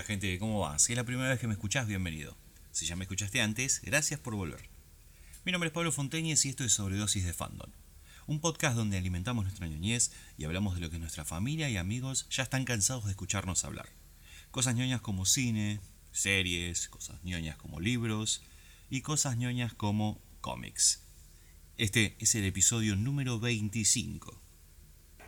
Hola gente, ¿cómo va? Si es la primera vez que me escuchás, bienvenido. Si ya me escuchaste antes, gracias por volver. Mi nombre es Pablo Fonteñez y esto es Sobredosis de Fandom. Un podcast donde alimentamos nuestra ñoñez y hablamos de lo que nuestra familia y amigos ya están cansados de escucharnos hablar. Cosas ñoñas como cine, series, cosas ñoñas como libros y cosas ñoñas como cómics. Este es el episodio número 25.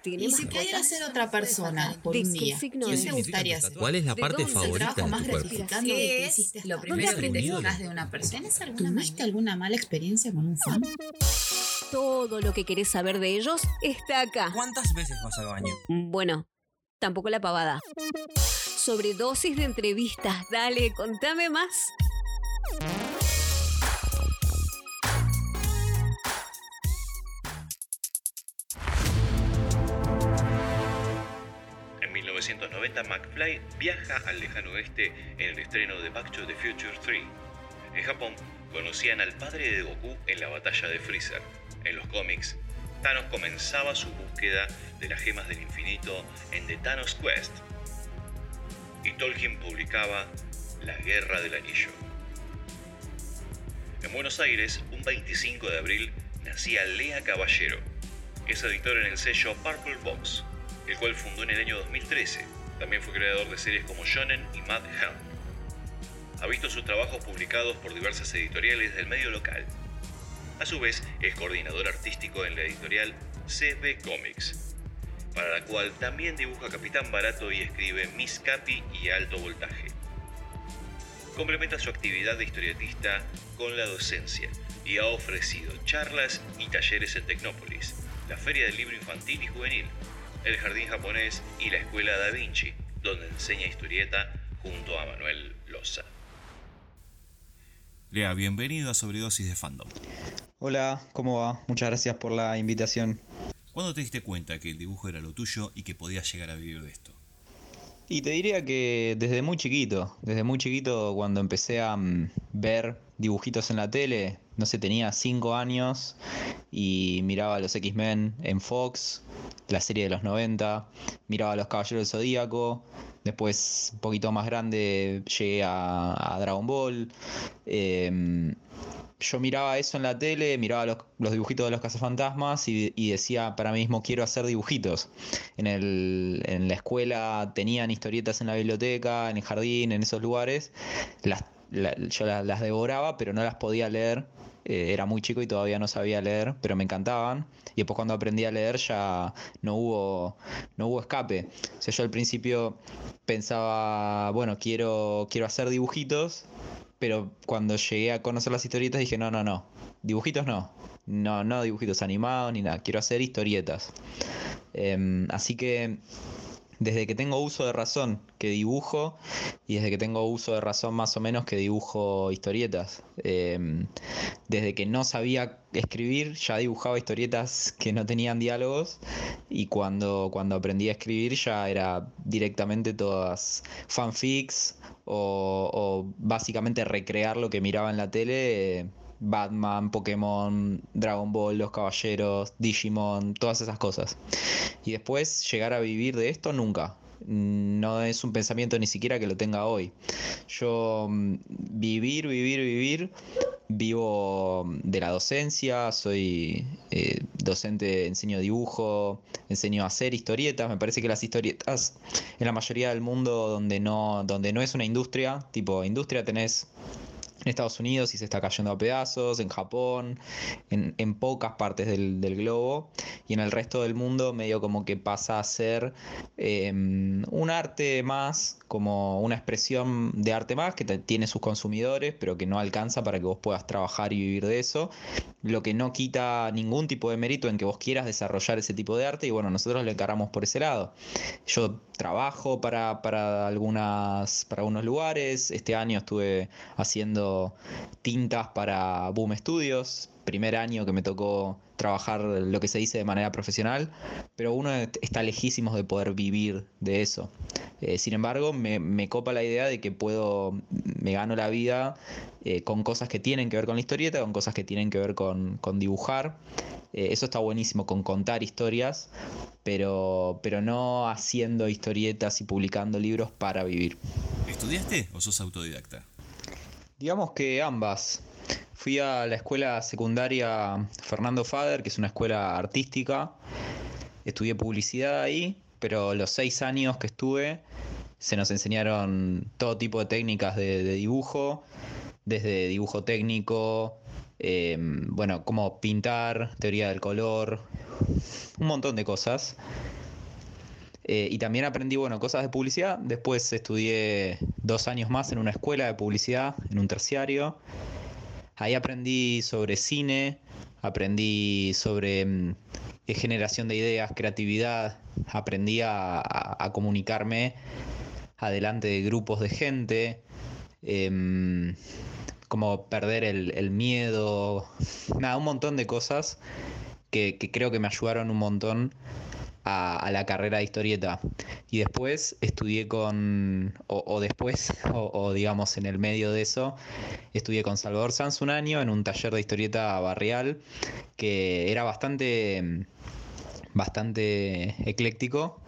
Y si pudiera ser otra persona por un día, ¿quién te gustaría ser? ¿Cuál es la parte favorita de tu cuerpo? hiciste hasta lo primero que te ¿Dónde fijas de una persona? ¿Tuviste alguna mala experiencia con un fan? Todo lo que querés saber de ellos está acá. ¿Cuántas veces vas al baño? Bueno, tampoco la pavada. Sobredosis de entrevistas. Dale, contame más. 1990, McFly viaja al lejano oeste en el estreno de Back to the Future 3. En Japón, conocían al padre de Goku en la batalla de Freezer. En los cómics, Thanos comenzaba su búsqueda de las gemas del infinito en The Thanos Quest. Y Tolkien publicaba La Guerra del Anillo. En Buenos Aires, un 25 de abril, nacía Lea Caballero. Es editor en el sello Purple Box, el cual fundó en el año 2013. También fue creador de series como Shonen y Mad Helm. Ha visto sus trabajos publicados por diversas editoriales del medio local. A su vez, es coordinador artístico en la editorial CB Comics, para la cual también dibuja Capitán Barato y escribe Miss Capi y Alto Voltaje. Complementa su actividad de historietista con la docencia y ha ofrecido charlas y talleres en Tecnópolis, la Feria del Libro Infantil y Juvenil, el Jardín Japonés y la Escuela Da Vinci, donde enseña historieta junto a Manuel Loza. Lea, bienvenido a Sobredosis de Fandom. Hola, ¿cómo va? Muchas gracias por la invitación. ¿Cuándo te diste cuenta que el dibujo era lo tuyo y que podías llegar a vivir de esto? Y te diría que desde muy chiquito, desde muy chiquito cuando empecé a mm, ver dibujitos en la tele, no sé, tenía 5 años y miraba a los X-Men en Fox, la serie de los 90, miraba a los Caballeros del Zodíaco, después un poquito más grande llegué a, a Dragon Ball. em, yo miraba eso en la tele, miraba los, los dibujitos de los cazafantasmas y, y decía para mí mismo quiero hacer dibujitos. En, el, en la escuela tenían historietas en la biblioteca, en el jardín, en esos lugares. Las, la- yo la- las devoraba, pero no las podía leer. Eh, era muy chico y todavía no sabía leer, pero me encantaban. Y después cuando aprendí a leer ya no hubo, no hubo escape. O sea, yo al principio pensaba, bueno, quiero, quiero hacer dibujitos, pero cuando llegué a conocer las historietas dije, no, no, no, dibujitos no. No, no dibujitos animados ni nada, quiero hacer historietas. Em, así que desde que tengo uso de razón que dibujo y desde que tengo uso de razón más o menos que dibujo historietas. Em, desde que no sabía escribir ya dibujaba historietas que no tenían diálogos y cuando, cuando aprendí a escribir ya era directamente todas fanfics o, o básicamente recrear lo que miraba en la tele. Batman, Pokémon, Dragon Ball, Los Caballeros, Digimon, todas esas cosas. Y después llegar a vivir de esto nunca. No es un pensamiento ni siquiera que lo tenga hoy. Yo mm, vivir, vivir, vivir. Vivo de la docencia, soy eh, docente, enseño dibujo, enseño a hacer historietas. Me parece que las historietas en la mayoría del mundo donde no, donde no es una industria, tipo industria tenés en Estados Unidos y se está cayendo a pedazos, en Japón, en, en pocas partes del, del globo, y en el resto del mundo medio como que pasa a ser eh, un arte más, como una expresión de arte más, que tiene sus consumidores, pero que no alcanza para que vos puedas trabajar y vivir de eso, lo que no quita ningún tipo de mérito en que vos quieras desarrollar ese tipo de arte, y bueno, nosotros lo encaramos por ese lado. Yo trabajo para, para, algunas, para algunos lugares. Este año estuve haciendo tintas para Boom Studios. Primer año que me tocó trabajar lo que se dice de manera profesional, pero uno está lejísimos de poder vivir de eso. Eh, sin embargo, me, me copa la idea de que puedo, me gano la vida eh, con cosas que tienen que ver con la historieta, con cosas que tienen que ver con, con dibujar. Eh, eso está buenísimo, con contar historias, pero, pero no haciendo historietas y publicando libros para vivir. ¿Estudiaste o sos autodidacta? Digamos que ambas. Fui a la escuela secundaria Fernando Fader, que es una escuela artística. Estudié publicidad ahí, pero los seis años que estuve se nos enseñaron todo tipo de técnicas de, dibujo, desde dibujo técnico, em, bueno, cómo pintar, teoría del color, un montón de cosas. Eh, y también aprendí, bueno, cosas de publicidad. Después estudié dos años más en una escuela de publicidad, en un terciario. Ahí aprendí sobre cine, aprendí sobre mm, generación de ideas, creatividad, aprendí a, comunicarme adelante de grupos de gente, em, como perder el, miedo, nada, un montón de cosas que creo que me ayudaron un montón a, la carrera de historieta. Y después estudié con, o, después, o, digamos en el medio de eso, estudié con Salvador Sanz un año en un taller de historieta barrial que era bastante, bastante ecléctico.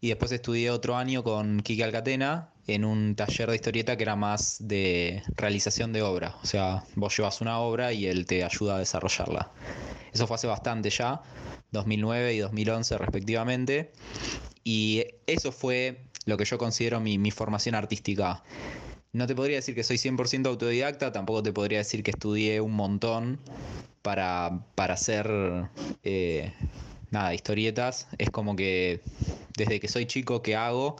Y después estudié otro año con Kike Alcatena en un taller de historieta que era más de realización de obra. O sea, vos llevas una obra y él te ayuda a desarrollarla. Eso fue hace bastante ya, 2009 y 2011 respectivamente. Y eso fue lo que yo considero mi, formación artística. No te podría decir que soy 100% autodidacta, tampoco te podría decir que estudié un montón para, para hacer eh, nada, historietas. Es como que desde que soy chico que hago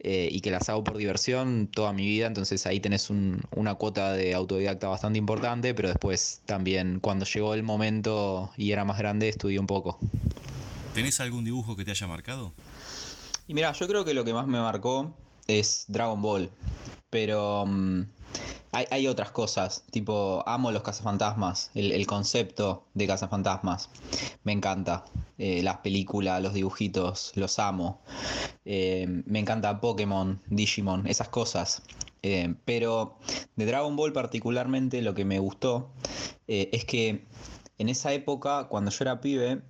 eh, y que las hago por diversión toda mi vida, entonces ahí tenés una cuota de autodidacta bastante importante, pero después también cuando llegó el momento y era más grande estudié un poco. ¿Tenés algún dibujo que te haya marcado? Y mira, yo creo que lo que más me marcó es Dragon Ball, pero mm, hay, otras cosas, tipo, amo los cazafantasmas, el, el concepto de cazafantasmas, me encanta. Eh, las películas, los dibujitos, los amo. Eh, me encanta Pokémon, Digimon, esas cosas. Eh, pero de Dragon Ball particularmente lo que me gustó es que en esa época, cuando yo era pibe,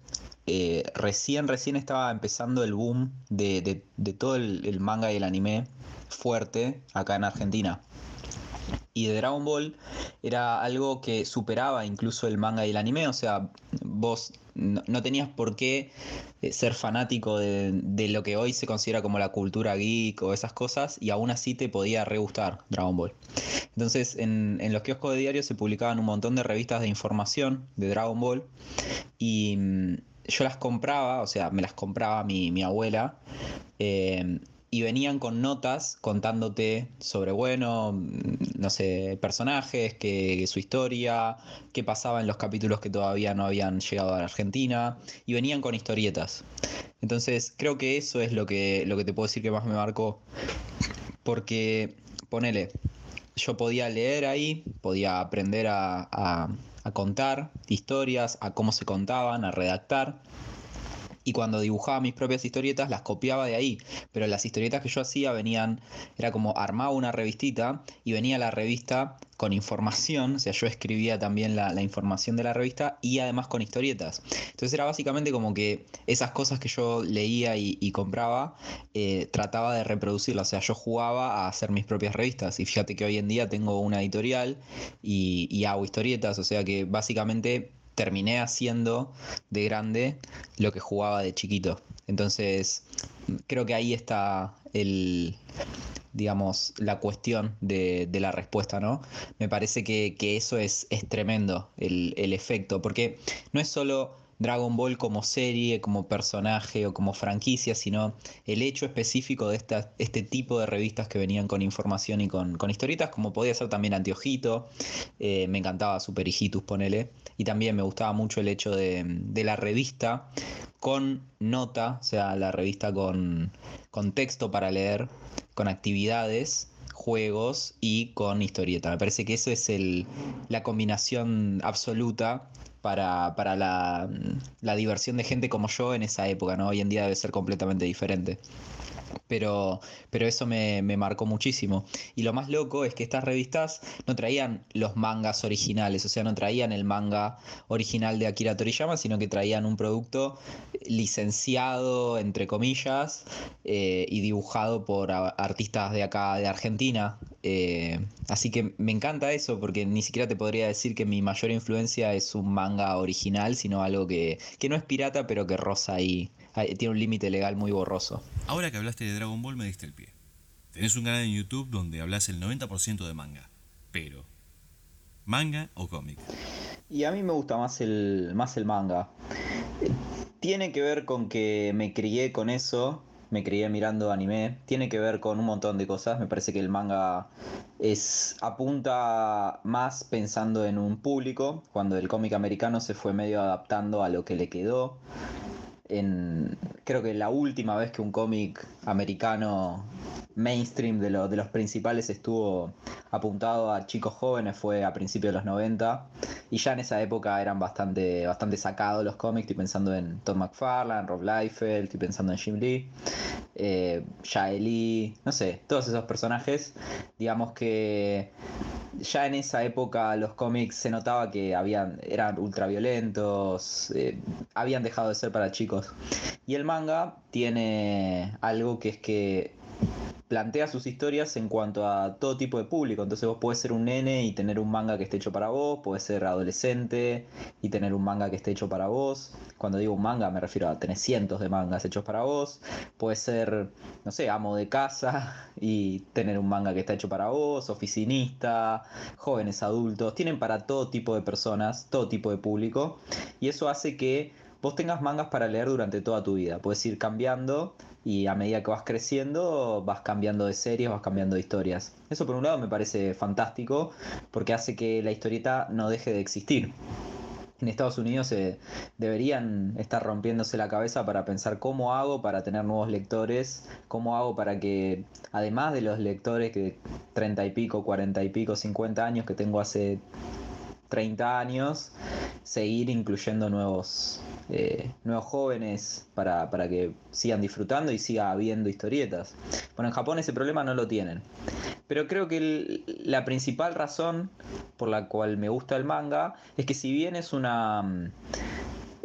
recién, recién estaba empezando el boom de, todo el, manga y el anime fuerte acá en Argentina. Y de Dragon Ball era algo que superaba incluso el manga y el anime, o sea, vos no, tenías por qué eh, ser fanático de, lo que hoy se considera como la cultura geek o esas cosas y aún así te podía re gustar Dragon Ball. Entonces en, los kioscos de diario se publicaban un montón de revistas de información de Dragon Ball y mm, yo las compraba, o sea, me las compraba mi, mi abuela. Eh, y venían con notas contándote sobre, bueno, no sé, personajes, que, su historia, qué pasaba en los capítulos que todavía no habían llegado a la Argentina, y venían con historietas. Entonces, creo que eso es lo que, lo que te puedo decir que más me marcó, porque, ponele, yo podía leer ahí, podía aprender a, a contar historias, a cómo se contaban, a redactar y cuando dibujaba mis propias historietas las copiaba de ahí, pero las historietas que yo hacía venían, era como armaba una revistita y venía la revista con información, o sea, yo escribía también la, información de la revista y además con historietas. Entonces era básicamente como que esas cosas que yo leía y, compraba, eh, trataba de reproducirlas, o sea, yo jugaba a hacer mis propias revistas. Y fíjate que hoy en día tengo una editorial y, y hago historietas, o sea que básicamente terminé haciendo de grande lo que jugaba de chiquito. Entonces, creo que ahí está el digamos, la cuestión de, la respuesta, ¿no? Me parece que, eso es, es tremendo, el, el efecto, porque no es solo Dragon Ball como serie, como personaje o como franquicia, sino el hecho específico de esta, este tipo de revistas que venían con información y con, historietas, como podía ser también Antiojito, eh, me encantaba Super Hijitus, ponele, y también me gustaba mucho el hecho de, la revista con nota, o sea, la revista con, con texto para leer, con actividades juegos y con historieta. Me parece que eso es el, la combinación absoluta para, la, diversión de gente como yo en esa época, ¿no? Hoy en día debe ser completamente diferente. Pero, pero eso me, marcó muchísimo. Y lo más loco es que estas revistas no traían los mangas originales, o sea, no traían el manga original de Akira Toriyama, sino que traían un producto licenciado, entre comillas, eh, y dibujado por artistas de acá, de Argentina. Eh, así que me encanta eso, porque ni siquiera te podría decir que mi mayor influencia es un manga original, sino algo que, que no es pirata, pero que roza ahí tiene un límite legal muy borroso. Ahora que hablaste de Dragon Ball me diste el pie. Tenés un canal en YouTube donde hablas el 90% de manga. Pero, ¿manga o cómic? Y a mí me gusta más el, más el manga. Tiene que ver con que me crié con eso, me crié mirando anime. Tiene que ver con un montón de cosas. Me parece que el manga es apunta más pensando en un público, cuando el cómic americano se fue medio adaptando a lo que le quedó en creo que la última vez que un cómic americano mainstream de, de los principales estuvo apuntado a chicos jóvenes fue a principios de los 90 y ya en esa época eran bastante, bastante sacados los cómics, estoy pensando en Todd McFarlane, Rob Liefeld, estoy pensando en Jim Lee, eh, Lee, no sé, todos esos personajes, digamos que ya en esa época los cómics se notaba que habían, eran ultraviolentos, eh, habían dejado de ser para chicos. Y el manga tiene algo que es que plantea sus historias en cuanto a todo tipo de público. Entonces vos podés ser un nene y tener un manga que esté hecho para vos, podés ser adolescente y tener un manga que esté hecho para vos. Cuando digo un manga me refiero a tener cientos de mangas hechos para vos. Puedes ser, no sé, amo de casa y tener un manga que está hecho para vos, oficinista, jóvenes adultos. Tienen para todo tipo de personas, todo tipo de público. Y eso hace que vos tengas mangas para leer durante toda tu vida. Puedes ir cambiando y a medida que vas creciendo vas cambiando de series, vas cambiando de historias. Eso por un lado me parece fantástico porque hace que la historieta no deje de existir. En Estados Unidos se deberían estar rompiéndose la cabeza para pensar cómo hago para tener nuevos lectores, cómo hago para que, además de los lectores que 30 y pico, 40 y pico, 50 años que tengo hace 30 años, seguir incluyendo nuevos, eh, nuevos jóvenes para, que sigan disfrutando y siga habiendo historietas. Bueno, en Japón ese problema no lo tienen. Pero creo que la principal razón por la cual me gusta el manga es que si bien es una... Mm,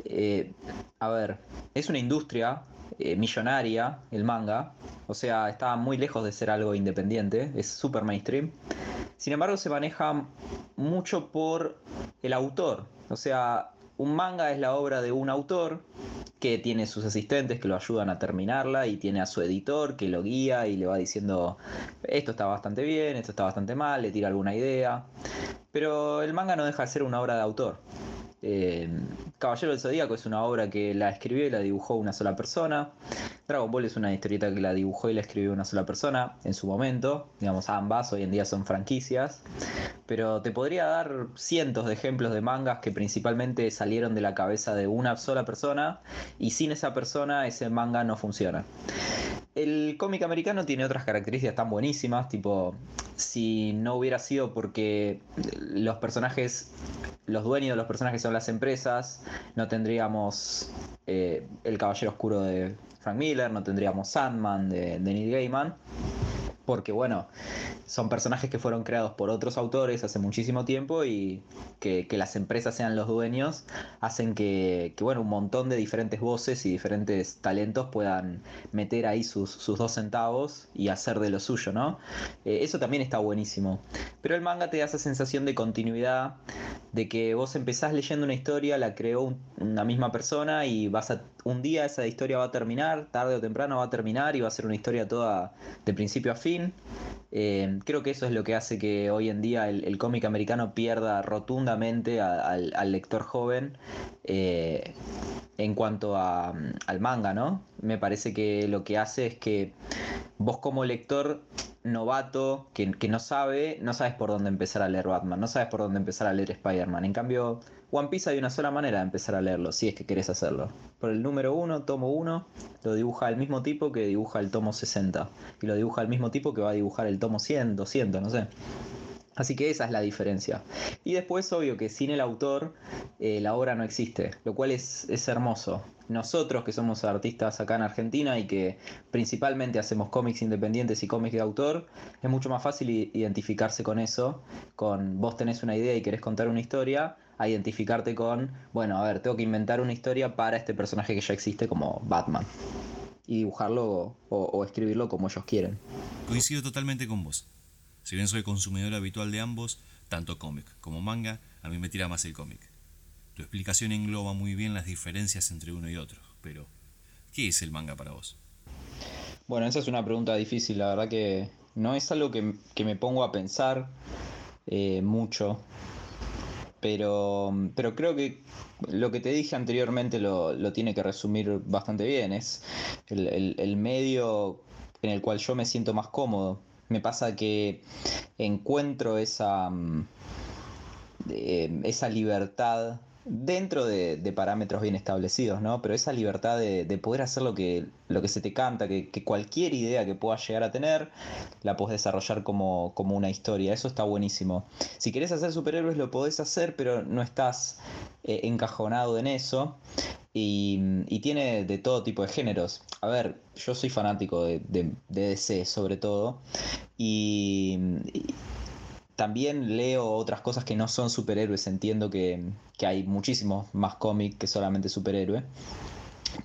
eh, a ver, es una industria eh, millonaria el manga, o sea, está muy lejos de ser algo independiente, es super mainstream. Sin embargo, se maneja mucho por el autor. O sea, un manga es la obra de un autor que tiene sus asistentes que lo ayudan a terminarla y tiene a su editor que lo guía y le va diciendo esto está bastante bien, esto está bastante mal, le tira alguna idea. Pero el manga no deja de ser una obra de autor. Eh, Caballero del Zodíaco es una obra que la escribió y la dibujó una sola persona. Dragon Ball es una historieta que la dibujó y la escribió una sola persona en su momento. Digamos, ambas hoy en día son franquicias. Pero te podría dar cientos de ejemplos de mangas que principalmente salieron de la cabeza de una sola persona y sin esa persona ese manga no funciona. El cómic americano tiene otras características tan buenísimas, tipo, si no hubiera sido porque los personajes, los dueños de los personajes son las empresas, no tendríamos eh, El Caballero Oscuro de Frank Miller, no tendríamos Sandman de, de Neil Gaiman porque bueno, son personajes que fueron creados por otros autores hace muchísimo tiempo y que, las empresas sean los dueños hacen que, bueno, un montón de diferentes voces y diferentes talentos puedan meter ahí sus, dos centavos y hacer de lo suyo, ¿no? Eh, eso también está buenísimo. Pero el manga te da esa sensación de continuidad, de que vos empezás leyendo una historia, la creó una misma persona y vas a, un día esa historia va a terminar, tarde o temprano va a terminar y va a ser una historia toda de principio a fin eh, creo que eso es lo que hace que hoy en día el, cómic americano pierda rotundamente al, lector joven eh, en cuanto al manga, ¿no? Me parece que lo que hace es que vos como lector novato que, que no sabe, no sabes por dónde empezar a leer Batman, no sabes por dónde empezar a leer Spider-Man. En cambio, One Piece hay una sola manera de empezar a leerlo, si es que querés hacerlo. Por el número 1, tomo 1, lo dibuja el mismo tipo que dibuja el tomo 60. Y lo dibuja el mismo tipo que va a dibujar el tomo 100, 200, no sé. Así que esa es la diferencia. Y después, obvio que sin el autor, eh, la obra no existe, lo cual es, es hermoso. nosotros que somos artistas acá en Argentina y que principalmente hacemos cómics independientes y cómics de autor, es mucho más fácil identificarse con eso, con vos tenés una idea y querés contar una historia, a identificarte con, bueno, a ver, tengo que inventar una historia para este personaje que ya existe como Batman. Y dibujarlo o, escribirlo como ellos quieren. Coincido totalmente con vos. Si bien soy consumidor habitual de ambos, tanto cómic como manga, a mí me tira más el cómic. Tu explicación engloba muy bien las diferencias entre uno y otro, pero ¿qué es el manga para vos? Bueno, esa es una pregunta difícil, la verdad que no es algo que, me pongo a pensar eh, mucho, pero, pero creo que lo que te dije anteriormente lo, tiene que resumir bastante bien, es el medio en el cual yo me siento más cómodo. Me pasa que encuentro esa, mm, eh, esa libertad dentro de, parámetros bien establecidos, ¿no? Pero esa libertad de, poder hacer lo que, se te canta, que, cualquier idea que puedas llegar a tener, la puedes desarrollar como, una historia. Eso está buenísimo. Si querés hacer superhéroes, lo podés hacer, pero no estás eh, encajonado en eso. Y, tiene de todo tipo de géneros. A ver, yo soy fanático de DC sobre todo. y también leo otras cosas que no son superhéroes, entiendo que, hay muchísimos más cómics que solamente superhéroe.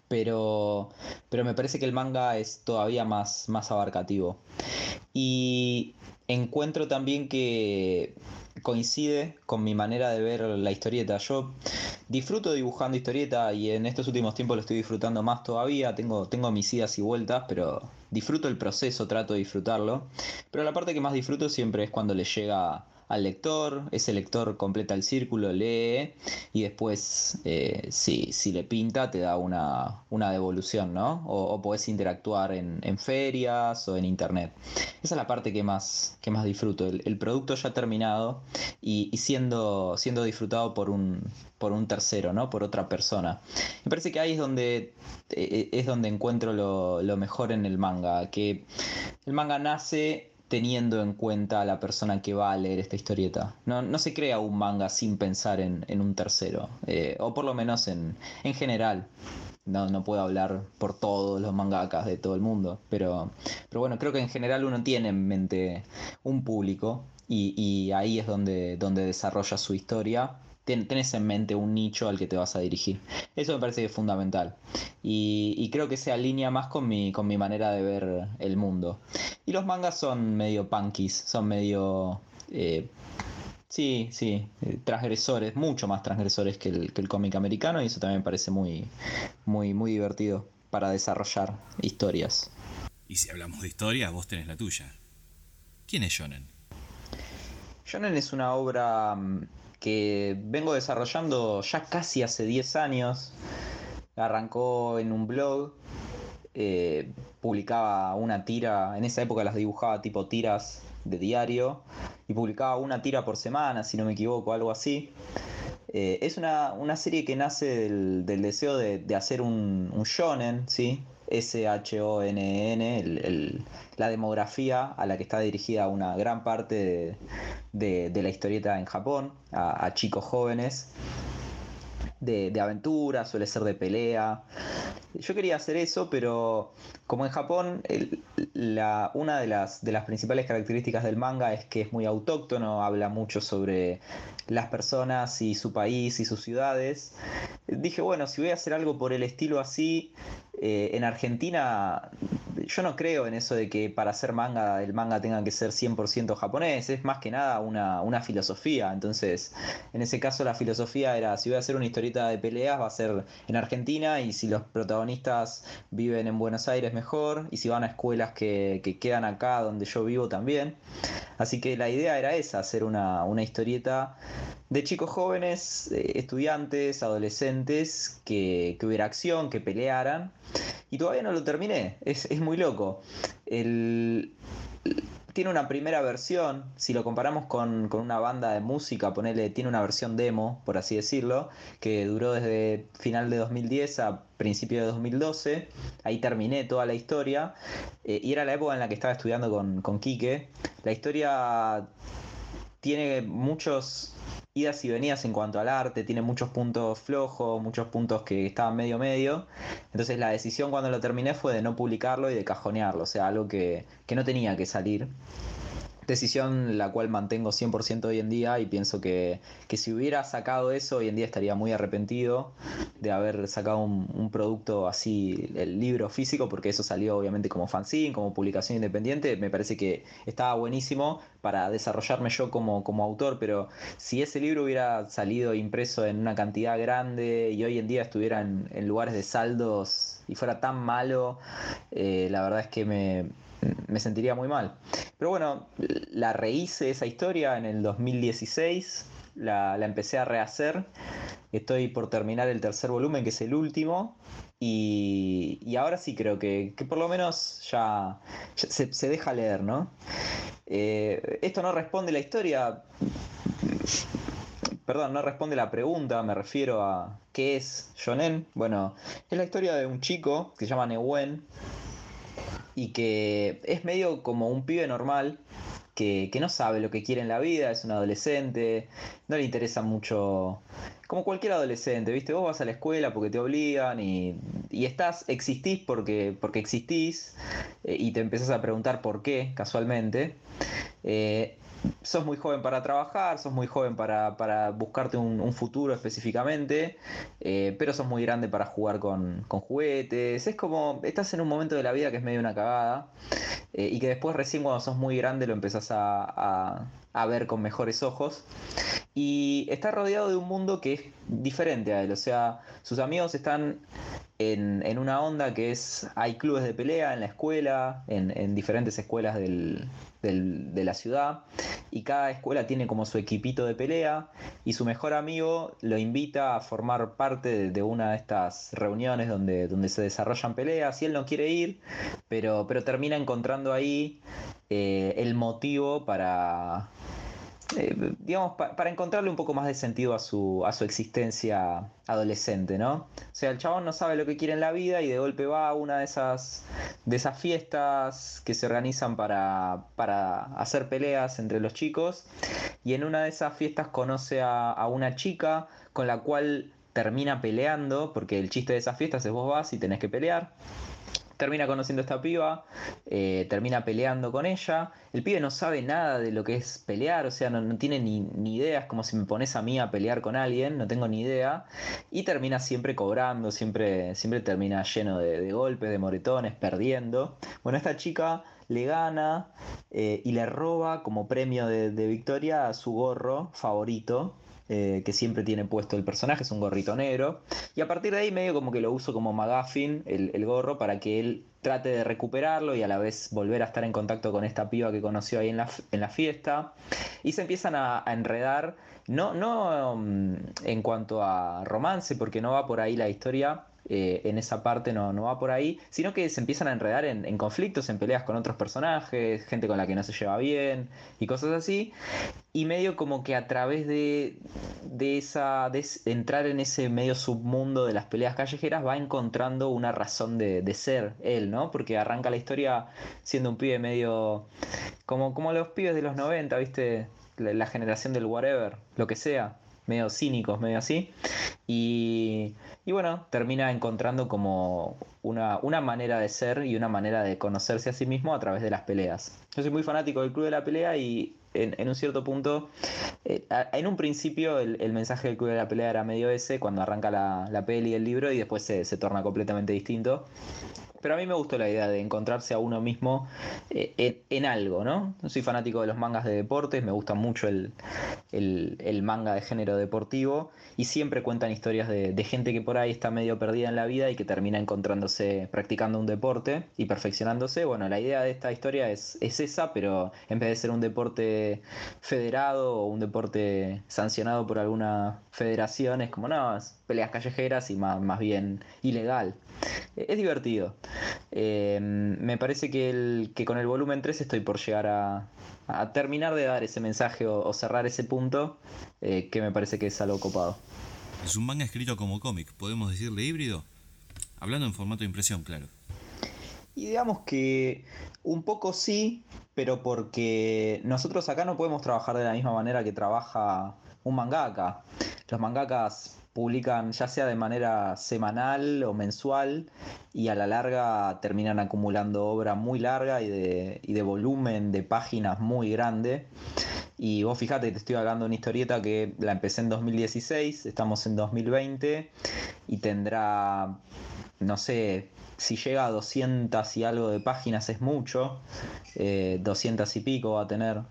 Pero, pero me parece que el manga es todavía más, más abarcativo. Y encuentro también que coincide con mi manera de ver la historieta. Yo disfruto dibujando historieta y en estos últimos tiempos lo estoy disfrutando más todavía. Tengo, tengo mis idas y vueltas, pero disfruto el proceso, trato de disfrutarlo. Pero la parte que más disfruto siempre es cuando le llega al lector, ese lector completa el círculo, lee y después eh, si, le pinta te da una, devolución, ¿no? O, o podés interactuar en, ferias o en internet. Esa es la parte que más, que más disfruto, el, producto ya terminado y, siendo, siendo disfrutado por un, por un tercero, ¿no? Por otra persona. Me parece que ahí es donde, eh, es donde encuentro lo, lo mejor en el manga, que el manga nace teniendo en cuenta a la persona que va a leer esta historieta. No, se crea un manga sin pensar en, un tercero, eh, o por lo menos en, en general. No, no, puedo hablar por todos los mangakas de todo el mundo, pero, pero bueno, creo que en general uno tiene en mente un público y, y ahí es donde, donde desarrolla su historia tenés en mente un nicho al que te vas a dirigir. Eso me parece que es fundamental. Y, creo que se alinea más con mi, con mi manera de ver el mundo. Y los mangas son medio punkies, son medio... Eh, sí, sí, eh, transgresores, mucho más transgresores que el, que el cómic americano y eso también me parece muy, muy, muy divertido para desarrollar historias. Y si hablamos de historia, vos tenés la tuya. ¿Quién es Shonen? Shonen es una obra mm, que vengo desarrollando ya casi hace 10 años. Arrancó en un blog, eh, publicaba una tira, en esa época las dibujaba tipo tiras de diario, y publicaba una tira por semana, si no me equivoco, algo así. Eh, es una, serie que nace del, deseo de, hacer un, un shonen, ¿sí? S-H-O-N-N, la demografía a la que está dirigida una gran parte de, la historieta en Japón, a, chicos jóvenes. De, aventura, suele ser de pelea. Yo quería hacer eso, pero como en Japón, la, una de las, de las principales características del manga es que es muy autóctono, habla mucho sobre las personas y su país y sus ciudades. Dije, bueno, si voy a hacer algo por el estilo así, eh, en Argentina yo no creo en eso de que para hacer manga el manga tenga que ser 100% japonés, es más que nada una, filosofía. Entonces, en ese caso la filosofía era, si voy a hacer una historieta de peleas va a ser en Argentina y si los protagonistas viven en Buenos Aires mejor y si van a escuelas que, quedan acá donde yo vivo también. Así que la idea era esa, hacer una, una historieta de chicos jóvenes, eh, estudiantes, adolescentes, que, hubiera acción, que pelearan. Y todavía no lo terminé, es, muy loco. tiene una primera versión, si lo comparamos con, una banda de música, ponele, tiene una versión demo, por así decirlo, que duró desde final de 2010 a principio de 2012. Ahí terminé toda la historia. Eh, y era la época en la que estaba estudiando con, con Quique. La historia tiene muchos idas y venidas en cuanto al arte, tiene muchos puntos flojos, muchos puntos que estaban medio medio. Entonces la decisión cuando lo terminé fue de no publicarlo y de cajonearlo, o sea, algo que, que no tenía que salir. Decisión la cual mantengo 100% hoy en día y pienso que, si hubiera sacado eso hoy en día estaría muy arrepentido de haber sacado un, producto así, el libro físico, porque eso salió obviamente como fanzine, como publicación independiente. Me parece que estaba buenísimo para desarrollarme yo como, como autor, pero si ese libro hubiera salido impreso en una cantidad grande y hoy en día estuviera en, lugares de saldos y fuera tan malo, eh, la verdad es que me, me sentiría muy mal. Pero bueno, la rehice esa historia en el 2016, la, empecé a rehacer, estoy por terminar el tercer volumen, que es el último, y, ahora sí creo que, por lo menos ya, se, deja leer, ¿no? Eh, esto no responde la historia, perdón, no responde la pregunta, me refiero a qué es Shonen. Bueno, es la historia de un chico que se llama Newen, y que es medio como un pibe normal que, no sabe lo que quiere en la vida, es un adolescente, no le interesa mucho, como cualquier adolescente, ¿viste? Vos vas a la escuela porque te obligan y, estás, existís porque, porque existís eh, y te empezás a preguntar por qué, casualmente. Eh, sos muy joven para trabajar, sos muy joven para, buscarte un, futuro específicamente, eh, pero sos muy grande para jugar con, juguetes. Es como, estás en un momento de la vida que es medio una cagada eh, y que después recién cuando sos muy grande lo empezás a, ver con mejores ojos. Y está rodeado de un mundo que es diferente a él, o sea, sus amigos están en, una onda que es, hay clubes de pelea en la escuela, en, diferentes escuelas del, de la ciudad, y cada escuela tiene como su equipito de pelea, y su mejor amigo lo invita a formar parte de, una de estas reuniones donde, donde se desarrollan peleas, y él no quiere ir, pero, pero termina encontrando ahí eh, el motivo para eh, digamos, para encontrarle un poco más de sentido a su, a su existencia adolescente, ¿no? O sea, el chabón no sabe lo que quiere en la vida y de golpe va a una de esas, de esas fiestas que se organizan para, para hacer peleas entre los chicos y en una de esas fiestas conoce a, a una chica con la cual termina peleando, porque el chiste de esas fiestas es vos vas y tenés que pelear termina conociendo a esta piba, eh, termina peleando con ella. El pibe no sabe nada de lo que es pelear, o sea, no, tiene ni, ni, idea, es como si me pones a mí a pelear con alguien, no tengo ni idea. Y termina siempre cobrando, siempre, siempre termina lleno de, golpes, de moretones, perdiendo. Bueno, esta chica le gana eh, y le roba como premio de, de victoria a su gorro favorito, eh, que siempre tiene puesto el personaje, es un gorrito negro. Y a partir de ahí medio como que lo uso como McGuffin, el, gorro, para que él trate de recuperarlo y a la vez volver a estar en contacto con esta piba que conoció ahí en la, en la fiesta. Y se empiezan a, enredar, no, no mm, en cuanto a romance, porque no va por ahí la historia, eh, en esa parte no, no, va por ahí, sino que se empiezan a enredar en, conflictos, en peleas con otros personajes, gente con la que no se lleva bien y cosas así. Y medio como que a través de, de esa de entrar en ese medio submundo de las peleas callejeras va encontrando una razón de, ser él, ¿no? Porque arranca la historia siendo un pibe medio como, como los pibes de los 90, ¿viste? la generación del whatever, lo que sea medio cínicos, medio así. Y, bueno, termina encontrando como una, una, manera de ser y una manera de conocerse a sí mismo a través de las peleas. Yo soy muy fanático del Club de la Pelea y en, un cierto punto, eh, en un principio el, mensaje del Club de la Pelea era medio ese, cuando arranca la, la peli y el libro y después se, se torna completamente distinto. Pero a mí me gustó la idea de encontrarse a uno mismo eh, en, algo, ¿no? Soy fanático de los mangas de deportes, me gusta mucho el, manga de género deportivo y siempre cuentan historias de, gente que por ahí está medio perdida en la vida y que termina encontrándose practicando un deporte y perfeccionándose. Bueno, la idea de esta historia es, es esa, pero en vez de ser un deporte federado o un deporte sancionado por alguna federación, es como, no, peleas callejeras y más, más bien ilegal. Es divertido. Eh, me parece que, el, que con el volumen 3 estoy por llegar a, terminar de dar ese mensaje o, cerrar ese punto eh, que me parece que es algo copado. Es un manga escrito como cómic, ¿podemos decirle híbrido? Hablando en formato de impresión, claro. Y digamos que un poco sí, pero porque nosotros acá no podemos trabajar de la misma manera que trabaja un mangaka. Los mangakas publican ya sea de manera semanal o mensual y a la larga terminan acumulando obra muy larga y de, y de volumen de páginas muy grande. Y vos fíjate, te estoy hablando de una historieta que la empecé en 2016, estamos en 2020 y tendrá, no sé, si llega a 200 y algo de páginas es mucho, 200 eh, y pico va a tener.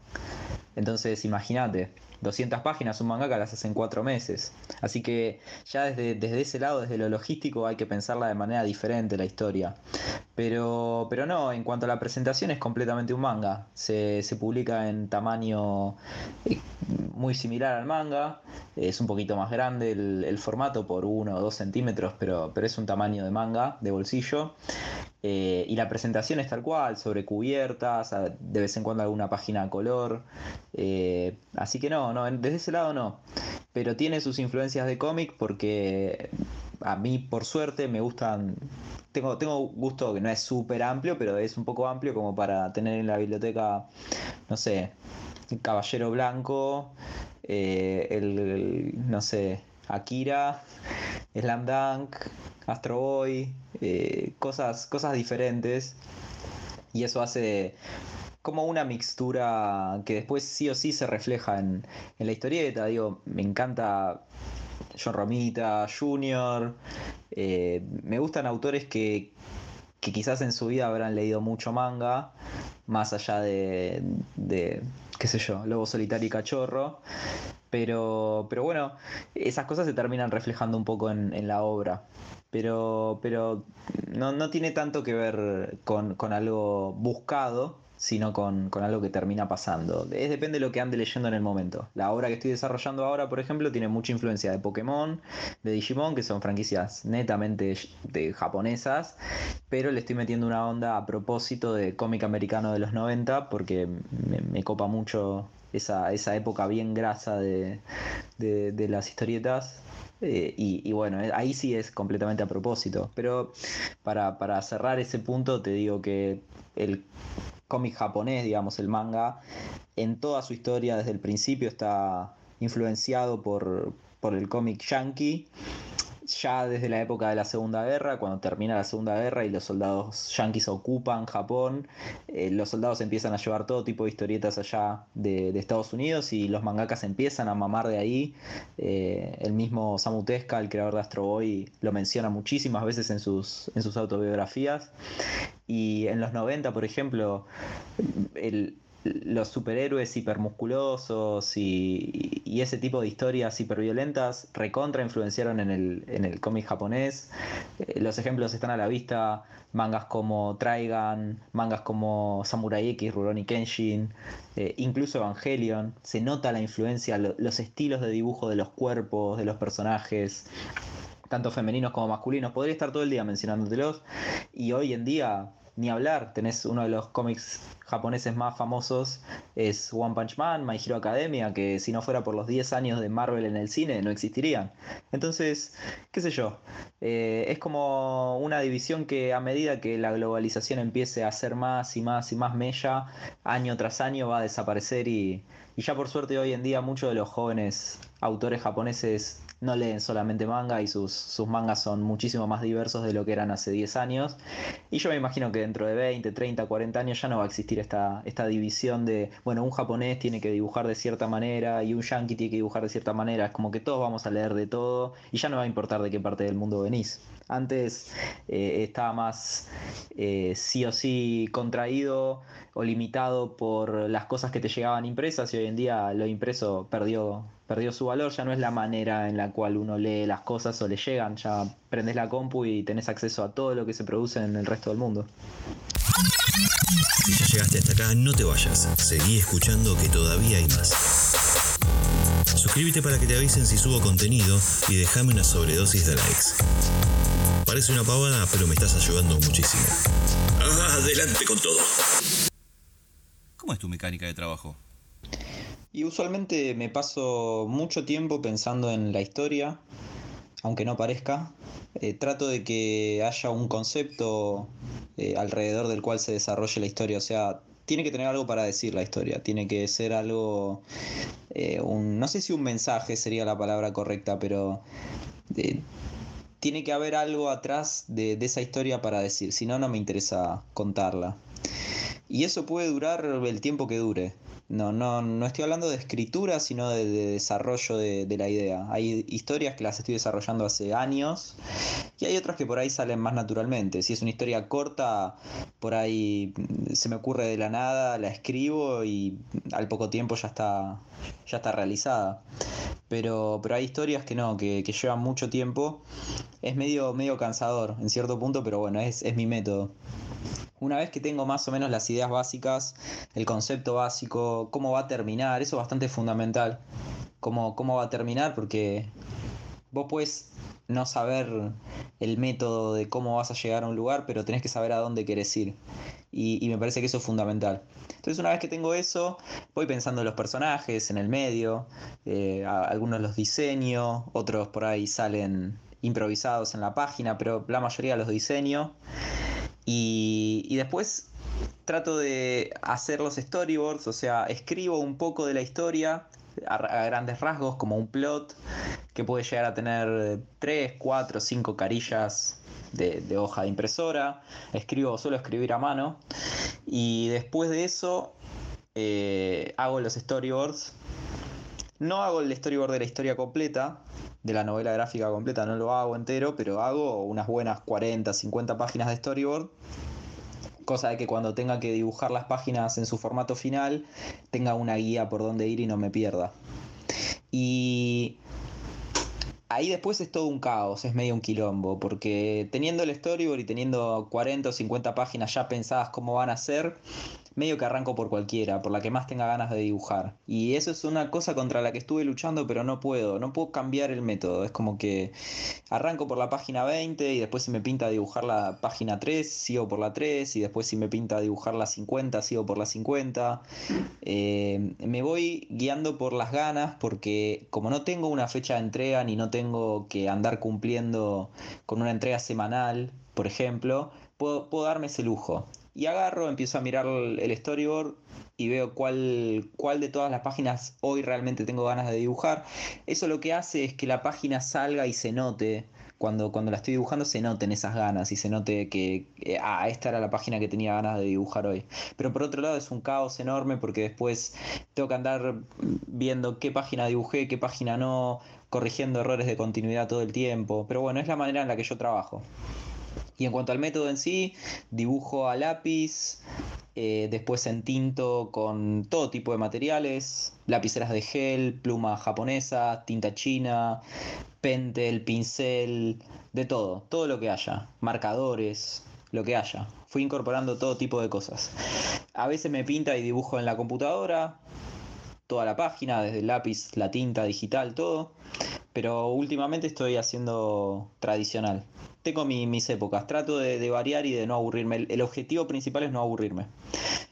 Entonces imagínate, 200 páginas, un mangaka las hace en 4 meses. Así que ya desde, desde ese lado, desde lo logístico, hay que pensarla de manera diferente la historia. Pero, pero no, en cuanto a la presentación es completamente un manga. Se, publica en tamaño eh, muy similar al manga. Es un poquito más grande el, formato por 1 o 2 centímetros, pero, pero es un tamaño de manga, de bolsillo. Eh, y la presentación es tal cual, sobre cubiertas, de vez en cuando alguna página a color. Eh, así que no, no, desde ese lado no. Pero tiene sus influencias de cómic porque a mí, por suerte, me gustan. Tengo, tengo gusto que no es súper amplio, pero es un poco amplio como para tener en la biblioteca, no sé, Caballero Blanco, eh, el, no sé, Akira, Slam Dunk, Astro Boy, eh, cosas, cosas diferentes. Y eso hace como una mixtura que después sí o sí se refleja en, la historieta. Digo, me encanta John Romita, Junior. Eh, me gustan autores que, que quizás en su vida habrán leído mucho manga, más allá de, de qué sé yo, Lobo Solitario y Cachorro. Pero, pero bueno, esas cosas se terminan reflejando un poco en, la obra. Pero, pero no, tiene tanto que ver con, algo buscado, sino con, algo que termina pasando. Es depende de lo que ande leyendo en el momento. La obra que estoy desarrollando ahora, por ejemplo, tiene mucha influencia de Pokémon, de Digimon, que son franquicias netamente de japonesas, pero le estoy metiendo una onda a propósito de cómic americano de los 90 porque me copa mucho esa, época bien grasa de, las historietas. Eh, y, bueno, eh, ahí sí es completamente a propósito. Pero para, para cerrar ese punto, te digo que el cómic japonés, digamos, el manga, en toda su historia desde el principio está influenciado por, por el cómic yankee ya desde la época de la Segunda Guerra, cuando termina la Segunda Guerra y los soldados yanquis ocupan Japón, eh, los soldados empiezan a llevar todo tipo de historietas allá de, Estados Unidos y los mangakas empiezan a mamar de ahí. Eh, el mismo Samu Tezuka, el creador de Astro Boy, lo menciona muchísimas veces en sus, en sus autobiografías. Y en los 90, por ejemplo, el, los superhéroes hipermusculosos y, ese tipo de historias hiperviolentas recontra influenciaron en el, en el cómic japonés. Eh, los ejemplos están a la vista, mangas como Trigun, mangas como Samurai X, Rurouni Kenshin, eh, incluso Evangelion. Se nota la influencia, los estilos de dibujo de los cuerpos, de los personajes tanto femeninos como masculinos. Podría estar todo el día mencionándotelos. Y hoy en día ni hablar. Tenés uno de los cómics japoneses más famosos, es One Punch Man, My Hero Academia, que si no fuera por los 10 años de Marvel en el cine, no existirían. Entonces, qué sé yo, eh, es como una división que a medida que la globalización empiece a ser más y más y más mella, año tras año va a desaparecer y, y ya por suerte hoy en día muchos de los jóvenes autores japoneses no leen solamente manga y sus, sus mangas son muchísimo más diversos de lo que eran hace 10 años. Y yo me imagino que dentro de 20, 30, 40 años ya no va a existir esta, esta división de, bueno, un japonés tiene que dibujar de cierta manera y un yankee tiene que dibujar de cierta manera. Es como que todos vamos a leer de todo y ya no va a importar de qué parte del mundo venís. Antes eh, estaba más eh, sí o sí contraído o limitado por las cosas que te llegaban impresas y hoy en día lo impreso perdió, perdió su valor, ya no es la manera en la cual uno lee las cosas o le llegan, ya prendes la compu y tenés acceso a todo lo que se produce en el resto del mundo. Si ya llegaste hasta acá, no te vayas, seguí escuchando que todavía hay más. Suscríbete para que te avisen si subo contenido y déjame una sobredosis de likes. Parece una pavada, pero me estás ayudando muchísimo. Adelante con todo. ¿Cómo es tu mecánica de trabajo? Y usualmente me paso mucho tiempo pensando en la historia, aunque no parezca. Eh, trato de que haya un concepto eh, alrededor del cual se desarrolle la historia. O sea, tiene que tener algo para decir la historia, tiene que ser algo, eh, un, no sé si un mensaje sería la palabra correcta, pero eh, tiene que haber algo atrás de, esa historia para decir, si no, no me interesa contarla. Y eso puede durar el tiempo que dure. No, no, no estoy hablando de escritura, sino de, desarrollo de, la idea. Hay historias que las estoy desarrollando hace años y hay otras que por ahí salen más naturalmente. Si es una historia corta, por ahí se me ocurre de la nada, la escribo y al poco tiempo ya está, ya está realizada. Pero, pero hay historias que no, que, llevan mucho tiempo. Es medio, medio cansador en cierto punto, pero bueno, es, es mi método. Una vez que tengo más o menos las ideas básicas, el concepto básico, cómo va a terminar, eso es bastante fundamental. Cómo, cómo va a terminar, porque vos puedes no saber el método de cómo vas a llegar a un lugar, pero tenés que saber a dónde querés ir. Y, me parece que eso es fundamental. Entonces una vez que tengo eso, voy pensando en los personajes, en el medio, eh, algunos los diseño, otros por ahí salen improvisados en la página, pero la mayoría los diseño. Y, después trato de hacer los storyboards, o sea, escribo un poco de la historia a, grandes rasgos, como un plot que puede llegar a tener 3, 4, 5 carillas de, hoja de impresora. Escribo, suelo escribir a mano. Y después de eso eh, hago los storyboards. No hago el storyboard de la historia completa, de la novela gráfica completa, no lo hago entero, pero hago unas buenas 40, 50 páginas de storyboard. Cosa de que cuando tenga que dibujar las páginas en su formato final, tenga una guía por dónde ir y no me pierda. Y ahí después es todo un caos, es medio un quilombo, porque teniendo el storyboard y teniendo 40 o 50 páginas ya pensadas cómo van a ser, medio que arranco por cualquiera, por la que más tenga ganas de dibujar. Y eso es una cosa contra la que estuve luchando, pero no puedo, no puedo cambiar el método. Es como que arranco por la página 20 y después si me pinta dibujar la página 3, sigo por la 3 y después si me pinta dibujar la 50, sigo por la 50. Eh, me voy guiando por las ganas porque como no tengo una fecha de entrega ni no tengo que andar cumpliendo con una entrega semanal, por ejemplo, puedo darme ese lujo y agarro, empiezo a mirar el storyboard y veo cuál, cuál de todas las páginas hoy realmente tengo ganas de dibujar. Eso lo que hace es que la página salga y se note. Cuando, cuando la estoy dibujando se noten esas ganas y se note que, ah, esta era la página que tenía ganas de dibujar hoy. Pero por otro lado es un caos enorme porque después tengo que andar viendo qué página dibujé, qué página no, corrigiendo errores de continuidad todo el tiempo. Pero bueno, es la manera en la que yo trabajo. Y en cuanto al método en sí, dibujo a lápiz, eh, después en tinto con todo tipo de materiales, lapiceras de gel, pluma japonesa, tinta china, pentel, pincel, de todo, todo lo que haya, marcadores, lo que haya. Fui incorporando todo tipo de cosas. A veces me pinta y dibujo en la computadora, toda la página, desde el lápiz, la tinta digital, todo. Pero últimamente estoy haciendo tradicional tengo mis épocas, trato de, variar y de no aburrirme. El, objetivo principal es no aburrirme.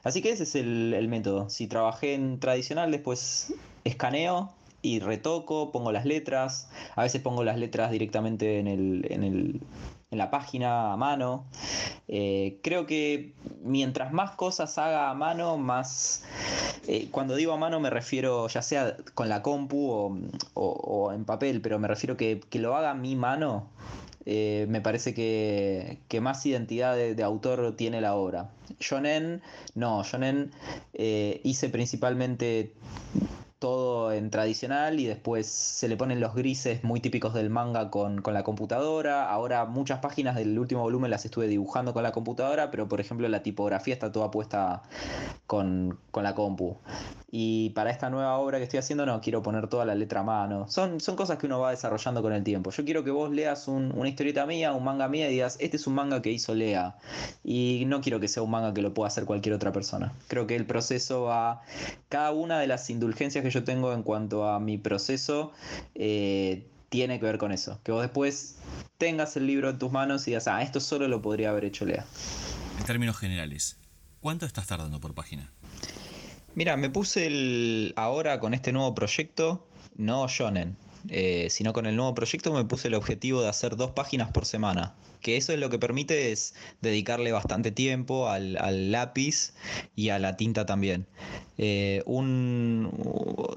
Así que ese es el, método. Si trabajé en tradicional, después escaneo y retoco, pongo las letras. A veces pongo las letras directamente en, el, en, la página a mano. Eh, creo que mientras más cosas haga a mano, más... Eh, cuando digo a mano me refiero ya sea con la compu o, en papel, pero me refiero que, que lo haga mi mano eh, me parece que, más identidad de, autor tiene la obra. Shonen, no, Shonen eh, hice principalmente todo en tradicional y después se le ponen los grises muy típicos del manga con, la computadora. Ahora muchas páginas del último volumen las estuve dibujando con la computadora, pero por ejemplo la tipografía está toda puesta con, la compu. Y para esta nueva obra que estoy haciendo no quiero poner toda la letra a mano. Son, son cosas que uno va desarrollando con el tiempo. Yo quiero que vos leas una historieta mía, un manga mía y digas, este es un manga que hizo Lea. Y no quiero que sea un manga que lo pueda hacer cualquier otra persona. Creo que el proceso va... Cada una de las indulgencias que yo tengo en cuanto a mi proceso eh, tiene que ver con eso. Que vos después tengas el libro en tus manos y digas, ah, esto solo lo podría haber hecho Lea. En términos generales, ¿cuánto estás tardando por página? Mira, me puse el, ahora con este nuevo proyecto, no shonen, eh, sino con el nuevo proyecto me puse el objetivo de hacer dos páginas por semana que eso es lo que permite es dedicarle bastante tiempo al, lápiz y a la tinta también. Eh, un,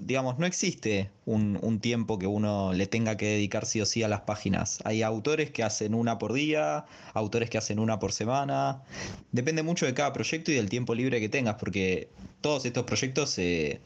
digamos, no existe un, un, tiempo que uno le tenga que dedicar sí o sí a las páginas. Hay autores que hacen una por día, autores que hacen una por semana. Depende mucho de cada proyecto y del tiempo libre que tengas, porque todos estos proyectos se,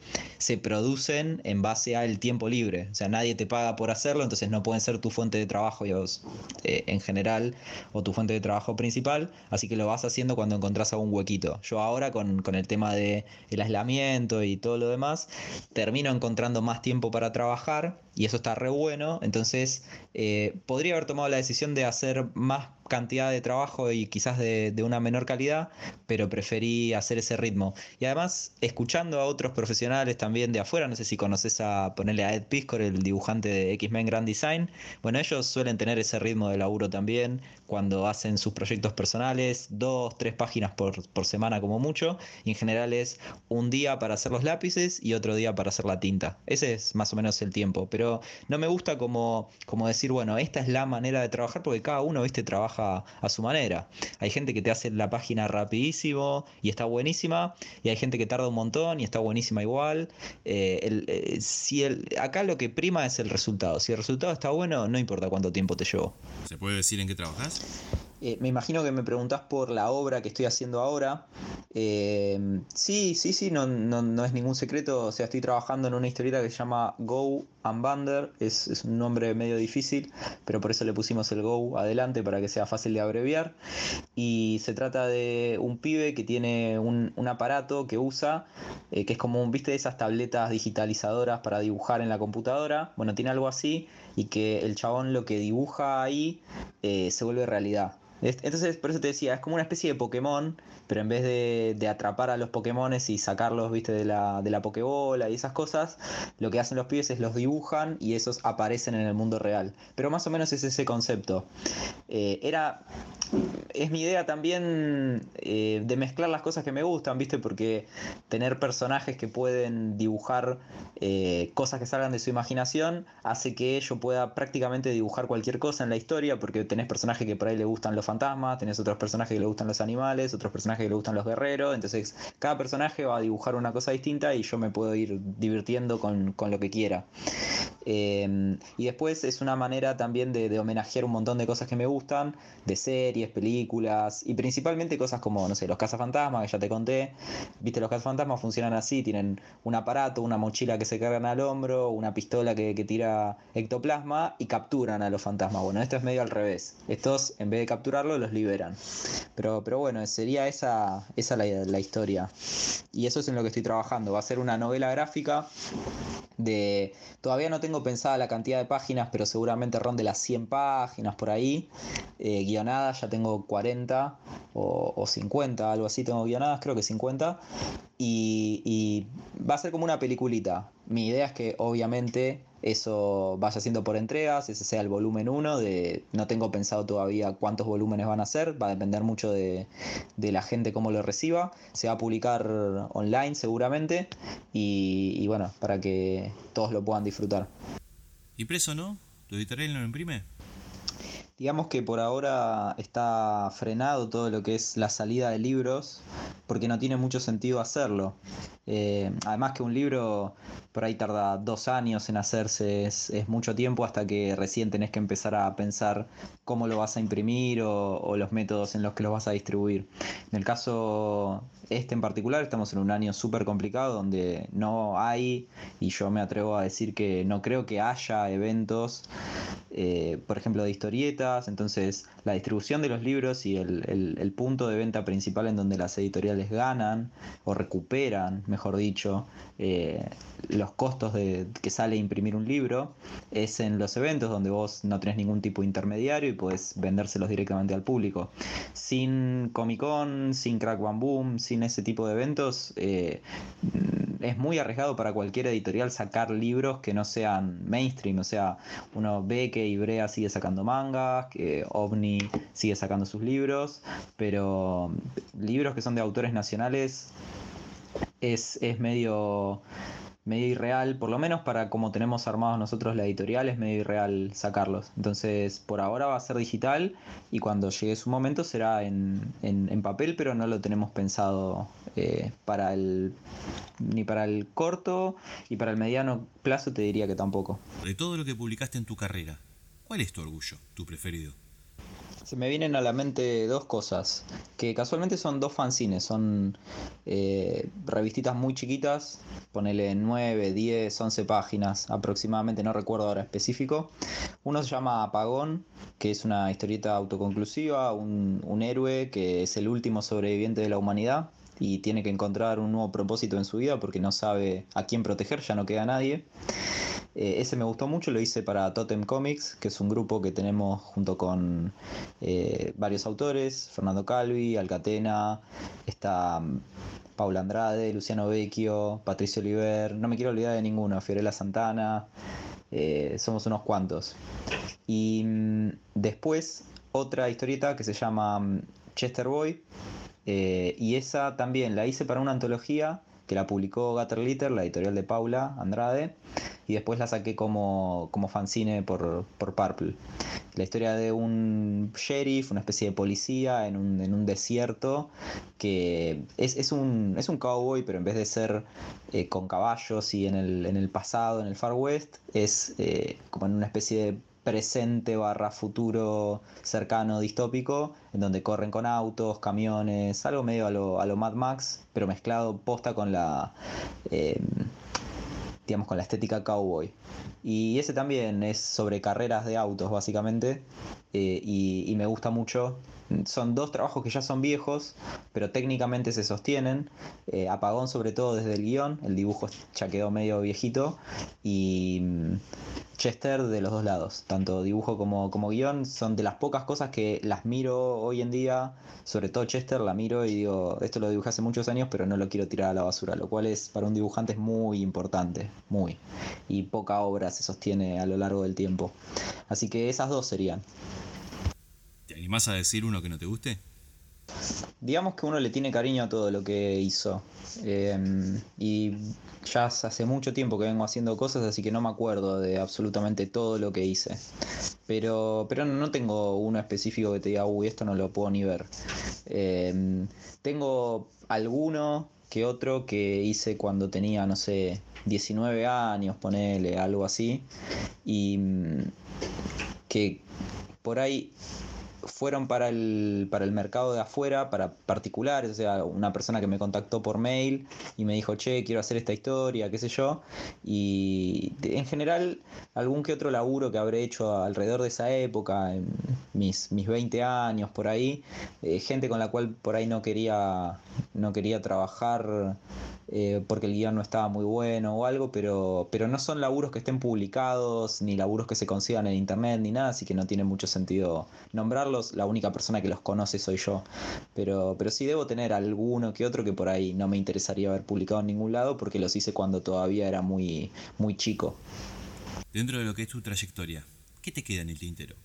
producen en base al tiempo libre. O sea, nadie te paga por hacerlo, entonces no pueden ser tu fuente de trabajo eh, en general o tu fuente de trabajo principal. Así que lo vas haciendo cuando encontrás algún huequito. Yo ahora con, el tema del el aislamiento y todo lo demás, termino encontrando más tiempo para trabajar y eso está re bueno. Entonces, eh, podría haber tomado la decisión de hacer más cantidad de trabajo y quizás de, una menor calidad, pero preferí hacer ese ritmo. Y además, escuchando a otros profesionales también de afuera, no sé si conoces a ponerle a Ed Piscor, el dibujante de X-Men Grand Design, bueno, ellos suelen tener ese ritmo de laburo también cuando hacen sus proyectos personales, dos, tres páginas por, por semana como mucho, y en general es un día para hacer los lápices y otro día para hacer la tinta. Ese es más o menos el tiempo, pero no me gusta como, como decir, bueno, esta es la manera de trabajar porque cada uno, viste, trabaja a, su manera. Hay gente que te hace la página rapidísimo y está buenísima, y hay gente que tarda un montón y está buenísima igual. Eh, eh, si el, acá lo que prima es el resultado. Si el resultado está bueno, no importa cuánto tiempo te llevó. ¿Se puede decir en qué trabajas? Eh, me imagino que me preguntás por la obra que estoy haciendo ahora. Eh, sí, sí, sí, no, no, es ningún secreto. O sea, estoy trabajando en una historieta que se llama Go and Bander. Es, un nombre medio difícil, pero por eso le pusimos el Go adelante para que sea fácil de abreviar. Y se trata de un pibe que tiene un, aparato que usa, eh, que es como un, viste, de esas tabletas digitalizadoras para dibujar en la computadora. Bueno, tiene algo así y que el chabón lo que dibuja ahí se vuelve realidad. Entonces, por eso te decía, es como una especie de Pokémon, pero en vez de, atrapar a los Pokémones y sacarlos, viste, de la, de la Pokébola y esas cosas, lo que hacen los pibes es los dibujan y esos aparecen en el mundo real. Pero más o menos es ese concepto. Eh, era. Es mi idea también eh, de mezclar las cosas que me gustan, viste, porque tener personajes que pueden dibujar eh, cosas que salgan de su imaginación hace que yo pueda prácticamente dibujar cualquier cosa en la historia, porque tenés personajes que por ahí le gustan los fantasmas, tenés otros personajes que le gustan los animales, otros personajes que le gustan los guerreros, entonces cada personaje va a dibujar una cosa distinta y yo me puedo ir divirtiendo con, lo que quiera. Em, y después es una manera también de, homenajear un montón de cosas que me gustan, de series, películas y principalmente cosas como, no sé, los cazafantasmas, que ya te conté. Viste, los cazafantasmas funcionan así, tienen un aparato, una mochila que se cargan al hombro, una pistola que, que tira ectoplasma y capturan a los fantasmas. Bueno, esto es medio al revés. Estos, en vez de capturar los liberan. Pero, pero bueno, sería esa, esa la, historia. Y eso es en lo que estoy trabajando. Va a ser una novela gráfica de... Todavía no tengo pensada la cantidad de páginas, pero seguramente ronde las 100 páginas por ahí. Eh, guionadas ya tengo 40 o, o 50, algo así tengo guionadas, creo que 50. Y, y va a ser como una peliculita. Mi idea es que obviamente eso vaya siendo por entregas, ese sea el volumen 1, de, no tengo pensado todavía cuántos volúmenes van a ser, va a depender mucho de, la gente cómo lo reciba, se va a publicar online seguramente y, bueno, para que todos lo puedan disfrutar. ¿Y preso no? ¿Tu editorial no lo imprime? Digamos que por ahora está frenado todo lo que es la salida de libros, porque no tiene mucho sentido hacerlo. Eh, además que un libro por ahí tarda dos años en hacerse, es, mucho tiempo hasta que recién tenés que empezar a pensar cómo lo vas a imprimir o, los métodos en los que lo vas a distribuir. En el caso este en particular, estamos en un año súper complicado donde no hay, y yo me atrevo a decir que no creo que haya eventos, eh, por ejemplo, de historietas, entonces la distribución de los libros y el, punto de venta principal en donde las editoriales ganan o recuperan, mejor dicho, eh, los costos de que sale imprimir un libro es en los eventos donde vos no tenés ningún tipo de intermediario y puedes vendérselos directamente al público. Sin Comic Con, sin Crack Bam Boom, sin ese tipo de eventos, eh, es muy arriesgado para cualquier editorial sacar libros que no sean mainstream. O sea, uno ve que Ibrea sigue sacando mangas, que OVNI sigue sacando sus libros, pero libros que son de autores nacionales es, es medio medio irreal, por lo menos para como tenemos armados nosotros la editorial, es medio irreal sacarlos. Entonces, por ahora va a ser digital y cuando llegue su momento será en, papel, pero no lo tenemos pensado eh, para el ni para el corto y para el mediano plazo te diría que tampoco. De todo lo que publicaste en tu carrera, ¿cuál es tu orgullo, tu preferido? Se me vienen a la mente dos cosas, que casualmente son dos fanzines, son eh, revistitas muy chiquitas, ponele 9, 10, 11 páginas aproximadamente, no recuerdo ahora específico. Uno se llama Apagón, que es una historieta autoconclusiva, un, un héroe que es el último sobreviviente de la humanidad y tiene que encontrar un nuevo propósito en su vida porque no sabe a quién proteger, ya no queda nadie. Eh, ese me gustó mucho, lo hice para Totem Comics, que es un grupo que tenemos junto con eh, varios autores, Fernando Calvi, Alcatena, está mm, Paula Andrade, Luciano Vecchio, Patricio Oliver, no me quiero olvidar de ninguno, Fiorella Santana, eh, somos unos cuantos. Y mm, después otra historieta que se llama mm, Chester Boy, y esa también la hice para una antología que la publicó Gutter Litter, la editorial de Paula Andrade, y después la saqué como, como fanzine por, por Purple. La historia de un sheriff, una especie de policía en un, en un desierto, que es, es, un, es un cowboy, pero en vez de ser eh, con caballos y en el, en el pasado, en el Far West, es eh, como en una especie de presente barra futuro cercano distópico, en donde corren con autos, camiones, algo medio a lo, a lo Mad Max, pero mezclado posta con la, eh, digamos, con la estética cowboy. Y ese también es sobre carreras de autos, básicamente, eh, y, me gusta mucho. Son dos trabajos que ya son viejos, pero técnicamente se sostienen. Eh, apagón sobre todo desde el guion, el dibujo ya quedó medio viejito, y Chester de los dos lados, tanto dibujo como, como guion, son de las pocas cosas que las miro hoy en día, sobre todo Chester, la miro y digo, esto lo dibujé hace muchos años, pero no lo quiero tirar a la basura, lo cual es para un dibujante es muy importante, muy, y poca obra se sostiene a lo largo del tiempo. Así que esas dos serían. ¿Te animás a decir uno que no te guste? Digamos que uno le tiene cariño a todo lo que hizo. Em, y ya hace mucho tiempo que vengo haciendo cosas, así que no me acuerdo de absolutamente todo lo que hice. Pero, pero no tengo uno específico que te diga, uy, esto no lo puedo ni ver. Em, tengo alguno que otro que hice cuando tenía, no sé, 19 años, ponele, algo así. Y mm, que por ahí fueron para el, para el mercado de afuera, para particulares, o sea, una persona que me contactó por mail y me dijo, che, quiero hacer esta historia, qué sé yo. Y en general, algún que otro laburo que habré hecho alrededor de esa época, en mis, mis 20 años, por ahí, eh, gente con la cual por ahí no quería, no quería trabajar eh, porque el guion no estaba muy bueno o algo, pero, pero no son laburos que estén publicados, ni laburos que se consigan en internet, ni nada, así que no tiene mucho sentido nombrarlos. La única persona que los conoce soy yo. Pero, pero sí debo tener alguno que otro que por ahí no me interesaría haber publicado en ningún lado porque los hice cuando todavía era muy, muy chico. Dentro de lo que es tu trayectoria, ¿qué te queda en el tintero?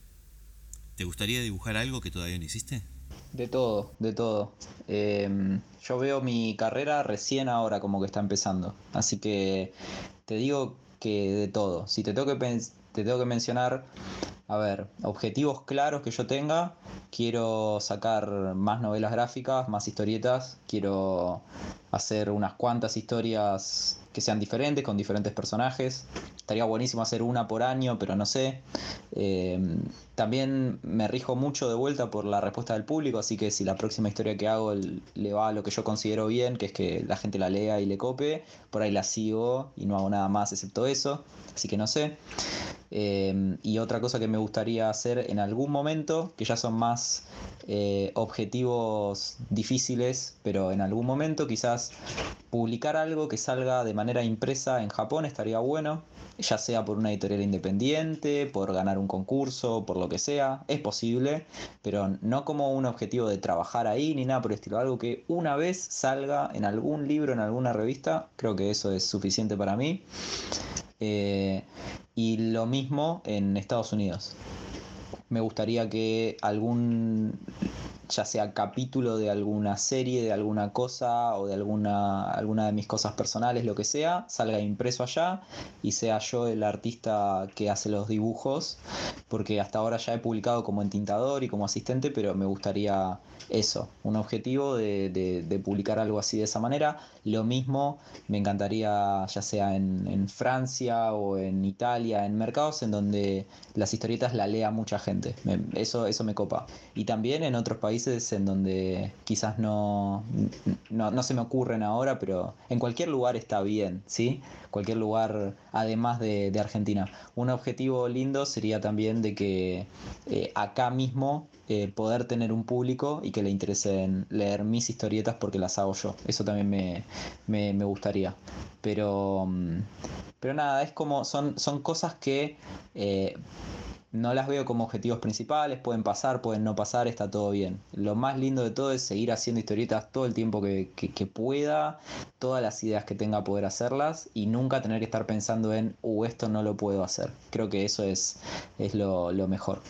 ¿Te gustaría dibujar algo que todavía no hiciste? De todo, de todo. Em, yo veo mi carrera recién ahora como que está empezando. Así que te digo que de todo. Si te tengo que, te tengo que mencionar, a ver, objetivos claros que yo tenga. Quiero sacar más novelas gráficas, más historietas. Quiero hacer unas cuantas historias que sean diferentes, con diferentes personajes. Estaría buenísimo hacer una por año, pero no sé. Eh, también me rijo mucho de vuelta por la respuesta del público, así que si la próxima historia que hago le va a lo que yo considero bien, que es que la gente la lea y le cope, por ahí la sigo y no hago nada más excepto eso, así que no sé. Eh, y otra cosa que me gustaría hacer en algún momento, que ya son más eh, objetivos difíciles, pero en algún momento quizás publicar algo que salga de manera impresa en Japón estaría bueno, ya sea por una editorial independiente, por ganar un concurso, por lo que sea, es posible, pero no como un objetivo de trabajar ahí ni nada por el estilo, algo que una vez salga en algún libro, en alguna revista, creo que eso es suficiente para mí. Eh, y lo mismo en Estados Unidos me gustaría que algún ya sea capítulo de alguna serie, de alguna cosa o de alguna, alguna de mis cosas personales, lo que sea, salga impreso allá y sea yo el artista que hace los dibujos, porque hasta ahora ya he publicado como entintador y como asistente, pero me gustaría eso, un objetivo de, de, publicar algo así de esa manera. Lo mismo me encantaría ya sea en, en, Francia o en Italia, en mercados en donde las historietas la lea mucha gente. eso, eso me copa. Y también en otros países en donde quizás no, no, no se me ocurren ahora, pero en cualquier lugar está bien, ¿sí? Cualquier lugar además de, Argentina. Un objetivo lindo sería también de que eh, acá mismo eh, poder tener un público y que le interese leer mis historietas porque las hago yo. Eso también me, me, gustaría. Pero, mm, pero nada, es como, son, son cosas que eh, no las veo como objetivos principales, pueden pasar, pueden no pasar, está todo bien. Lo más lindo de todo es seguir haciendo historietas todo el tiempo que, pueda, todas las ideas que tenga poder hacerlas y nunca tener que estar pensando en, uh, esto no lo puedo hacer. Creo que eso es, es lo, lo mejor.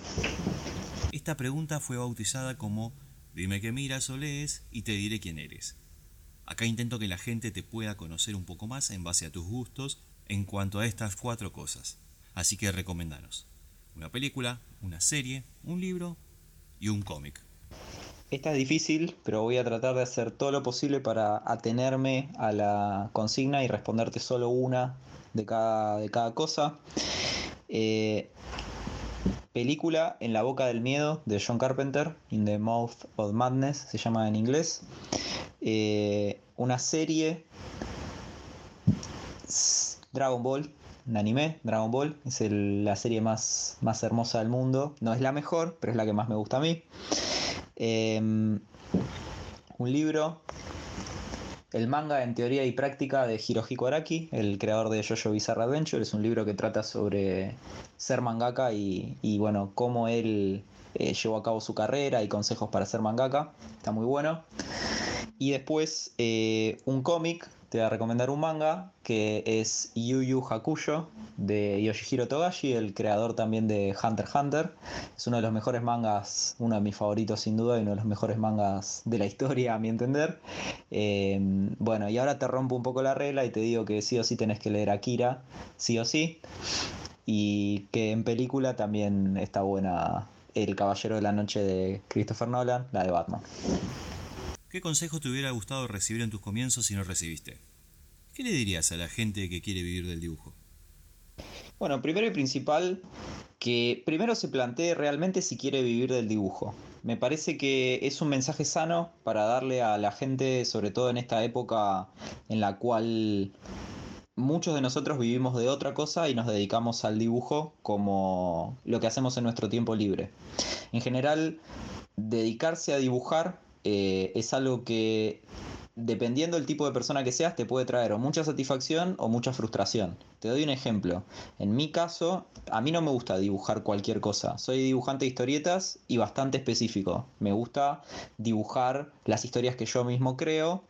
Esta pregunta fue bautizada como Dime qué miras o lees y te diré quién eres. Acá intento que la gente te pueda conocer un poco más en base a tus gustos en cuanto a estas cuatro cosas. Así que recomendanos una película, una serie, un libro y un cómic. Esta es difícil, pero voy a tratar de hacer todo lo posible para atenerme a la consigna y responderte solo una de cada, de cada cosa. Eh, película En la boca del miedo de John Carpenter, In the Mouth of Madness, se llama en inglés. Eh, una serie, Dragon Ball, un anime, Dragon Ball, es la serie más, más hermosa del mundo. No es la mejor, pero es la que más me gusta a mí. Em, un libro, el manga en teoría y práctica de Hirohiko Araki, el creador de Jojo Bizarre Adventure. Es un libro que trata sobre ser mangaka y, bueno, cómo él eh, llevó a cabo su carrera y consejos para ser mangaka. Está muy bueno. Y después eh, un cómic te voy a recomendar un manga que es Yu Yu Hakusho de Yoshihiro Togashi, el creador también de Hunter x Hunter. Es uno de los mejores mangas, uno de mis favoritos sin duda y uno de los mejores mangas de la historia a mi entender. Eh, bueno, y ahora te rompo un poco la regla y te digo que sí o sí tenés que leer Akira, sí o sí. Y que en película también está buena El Caballero de la Noche de Christopher Nolan, la de Batman. ¿Qué consejo te hubiera gustado recibir en tus comienzos si no recibiste? ¿Qué le dirías a la gente que quiere vivir del dibujo? Bueno, primero y principal, que primero se plantee realmente si quiere vivir del dibujo. Me parece que es un mensaje sano para darle a la gente, sobre todo en esta época en la cual muchos de nosotros vivimos de otra cosa y nos dedicamos al dibujo como lo que hacemos en nuestro tiempo libre. En general, dedicarse a dibujar eh, es algo que dependiendo del tipo de persona que seas, te puede traer o mucha satisfacción o mucha frustración. Te doy un ejemplo. En mi caso, a mí no me gusta dibujar cualquier cosa. Soy dibujante de historietas y bastante específico. Me gusta dibujar las historias que yo mismo creo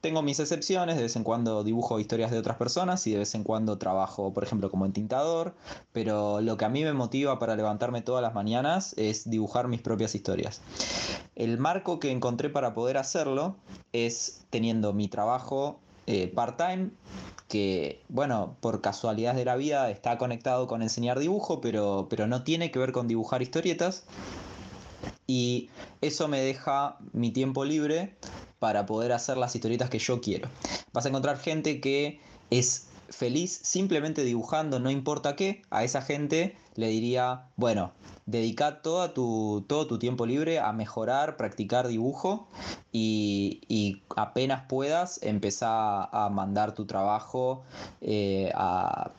tengo mis excepciones, de vez en cuando dibujo historias de otras personas y de vez en cuando trabajo, por ejemplo, como entintador, pero lo que a mí me motiva para levantarme todas las mañanas es dibujar mis propias historias. El marco que encontré para poder hacerlo es teniendo mi trabajo eh, part-time, que, bueno, por casualidad de la vida está conectado con enseñar dibujo, pero, pero no tiene que ver con dibujar historietas. Y eso me deja mi tiempo libre para poder hacer las historietas que yo quiero. Vas a encontrar gente que es feliz simplemente dibujando, no importa qué. A esa gente le diría, bueno, dedica todo tu, todo tu tiempo libre a mejorar, practicar dibujo y, apenas puedas empezar a mandar tu trabajo eh, a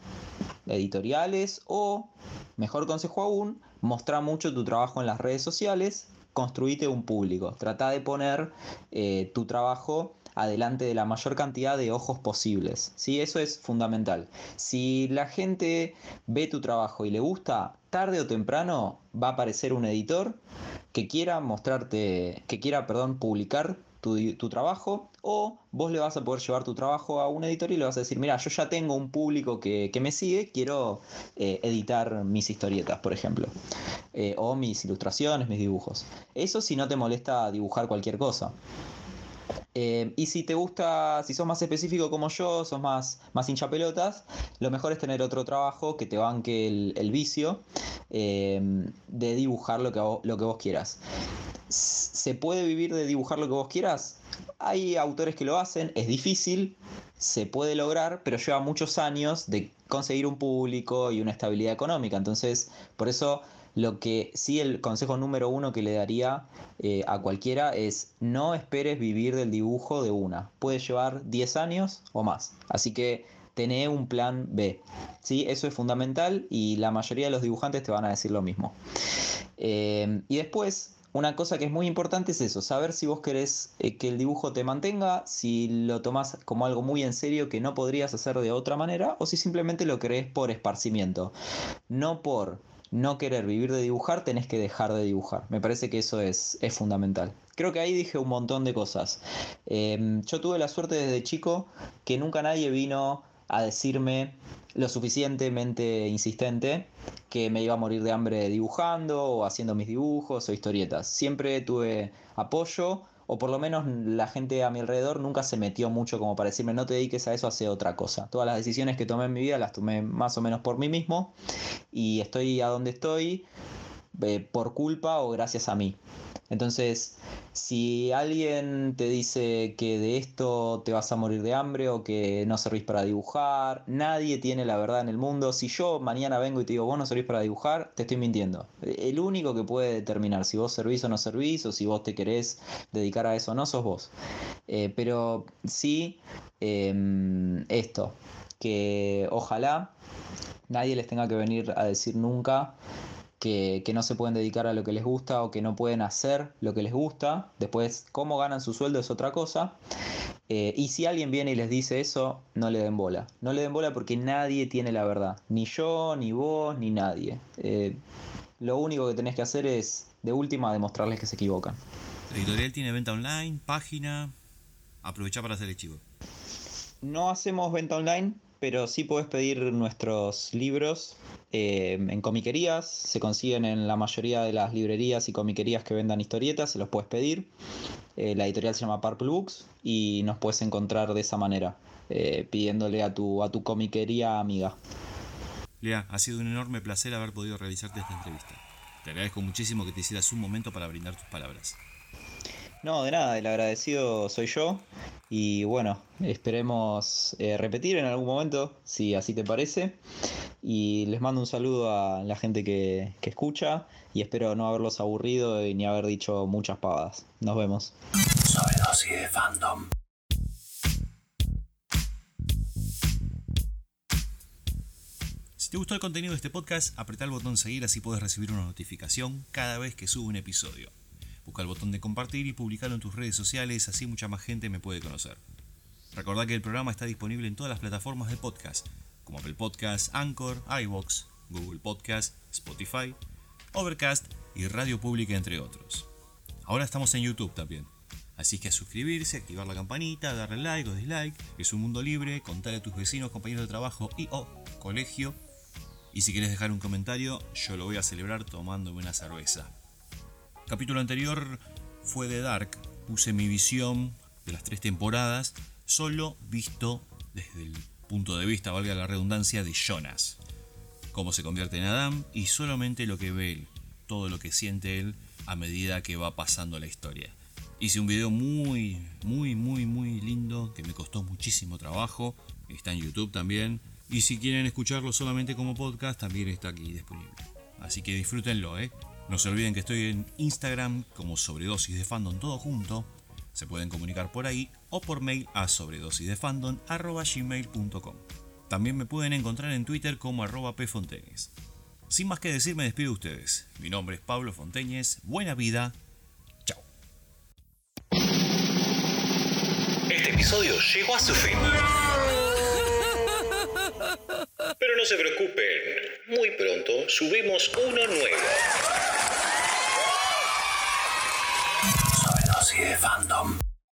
editoriales o, mejor consejo aún, mostrar mucho tu trabajo en las redes sociales construite un público. Trata de poner eh, tu trabajo adelante de la mayor cantidad de ojos posibles. ¿sí? Eso es fundamental. Si la gente ve tu trabajo y le gusta, tarde o temprano va a aparecer un editor que quiera mostrarte, que quiera, perdón, publicar tu, tu, trabajo O vos le vas a poder llevar tu trabajo a un editor y le vas a decir, mira, yo ya tengo un público que, me sigue, quiero eh, editar mis historietas, por ejemplo. Eh, o mis ilustraciones, mis dibujos. Eso si no te molesta dibujar cualquier cosa. Eh, y si te gusta, si sos más específico como yo, sos más, más hincha pelotas, lo mejor es tener otro trabajo que te banque el, vicio de dibujar lo que, lo que vos quieras. ¿Se puede vivir de dibujar lo que vos quieras? Hay autores que lo hacen, es difícil, se puede lograr, pero lleva muchos años de conseguir un público y una estabilidad económica. Entonces, por eso lo que sí el consejo número uno que le daría eh, a cualquiera es no esperes vivir del dibujo de una. Puede llevar 10 años o más. Así que tené un plan B. ¿sí? Eso es fundamental y la mayoría de los dibujantes te van a decir lo mismo. Eh, y después, una cosa que es muy importante es eso, saber si vos querés eh, que el dibujo te mantenga, si lo tomás como algo muy en serio que no podrías hacer de otra manera, o si simplemente lo querés por esparcimiento. No por no querer vivir de dibujar, tenés que dejar de dibujar. Me parece que eso es, es fundamental. Creo que ahí dije un montón de cosas. Em, yo tuve la suerte desde chico que nunca nadie vino a decirme lo suficientemente insistente que me iba a morir de hambre dibujando o haciendo mis dibujos o historietas. Siempre tuve apoyo o por lo menos la gente a mi alrededor nunca se metió mucho como para decirme no te dediques a eso, hace otra cosa. Todas las decisiones que tomé en mi vida las tomé más o menos por mí mismo y estoy a donde estoy eh, por culpa o gracias a mí. Entonces, si alguien te dice que de esto te vas a morir de hambre o que no servís para dibujar, nadie tiene la verdad en el mundo. Si yo mañana vengo y te digo, vos no servís para dibujar, te estoy mintiendo. El único que puede determinar si vos servís o no servís, o si vos te querés dedicar a eso o no, sos vos. Eh, pero sí, em, esto, que ojalá nadie les tenga que venir a decir nunca que, no se pueden dedicar a lo que les gusta o que no pueden hacer lo que les gusta. Después, cómo ganan su sueldo es otra cosa. Eh, y si alguien viene y les dice eso, no le den bola. No le den bola porque nadie tiene la verdad. Ni yo, ni vos, ni nadie. Eh, lo único que tenés que hacer es, de última, demostrarles que se equivocan. La editorial tiene venta online, página. Aprovecha para hacer el chivo. No hacemos venta online, pero sí podés pedir nuestros libros eh, en comiquerías, se consiguen en la mayoría de las librerías y comiquerías que vendan historietas, se los puedes pedir. Eh, la editorial se llama Purple Books y nos puedes encontrar de esa manera, eh, pidiéndole a tu, a tu comiquería amiga. Lea, ha sido un enorme placer haber podido realizarte esta entrevista. Te agradezco muchísimo que te hicieras un momento para brindar tus palabras. No, de nada, el agradecido soy yo. Y bueno, esperemos eh, repetir en algún momento, si así te parece. Y les mando un saludo a la gente que, que escucha y espero no haberlos aburrido y ni haber dicho muchas pavadas. Nos vemos. Soy de fandom. Si te gustó el contenido de este podcast, apretá el botón seguir así puedes recibir una notificación cada vez que subo un episodio. Busca el botón de compartir y publicarlo en tus redes sociales, así mucha más gente me puede conocer. Recordá que el programa está disponible en todas las plataformas de podcast, como Apple Podcast, Anchor, iVoox, Google Podcast, Spotify, Overcast y Radio Pública, entre otros. Ahora estamos en YouTube también. Así que a suscribirse, activar la campanita, darle like o dislike. Es un mundo libre, contarle a tus vecinos, compañeros de trabajo y o colegio. Y si quieres dejar un comentario, yo lo voy a celebrar tomándome una cerveza capítulo anterior fue de Dark. Puse mi visión de las tres temporadas solo visto desde el punto de vista, valga la redundancia, de Jonas. Cómo se convierte en Adam y solamente lo que ve él, todo lo que siente él a medida que va pasando la historia. Hice un video muy, muy, muy, muy lindo que me costó muchísimo trabajo. Está en YouTube también. Y si quieren escucharlo solamente como podcast, también está aquí disponible. Así que disfrútenlo, ¿eh? No se olviden que estoy en Instagram como sobredosis de fandom todo junto. Se pueden comunicar por ahí o por mail a sobredosisdefandom.gmail.com. También me pueden encontrar en Twitter como arroba pfonteñez. Sin más que decir, me despido de ustedes. Mi nombre es Pablo Fonteñez. Buena vida. Chao. Este episodio llegó a su fin. Pero no se preocupen, muy pronto subimos uno nuevo. Till Vandom.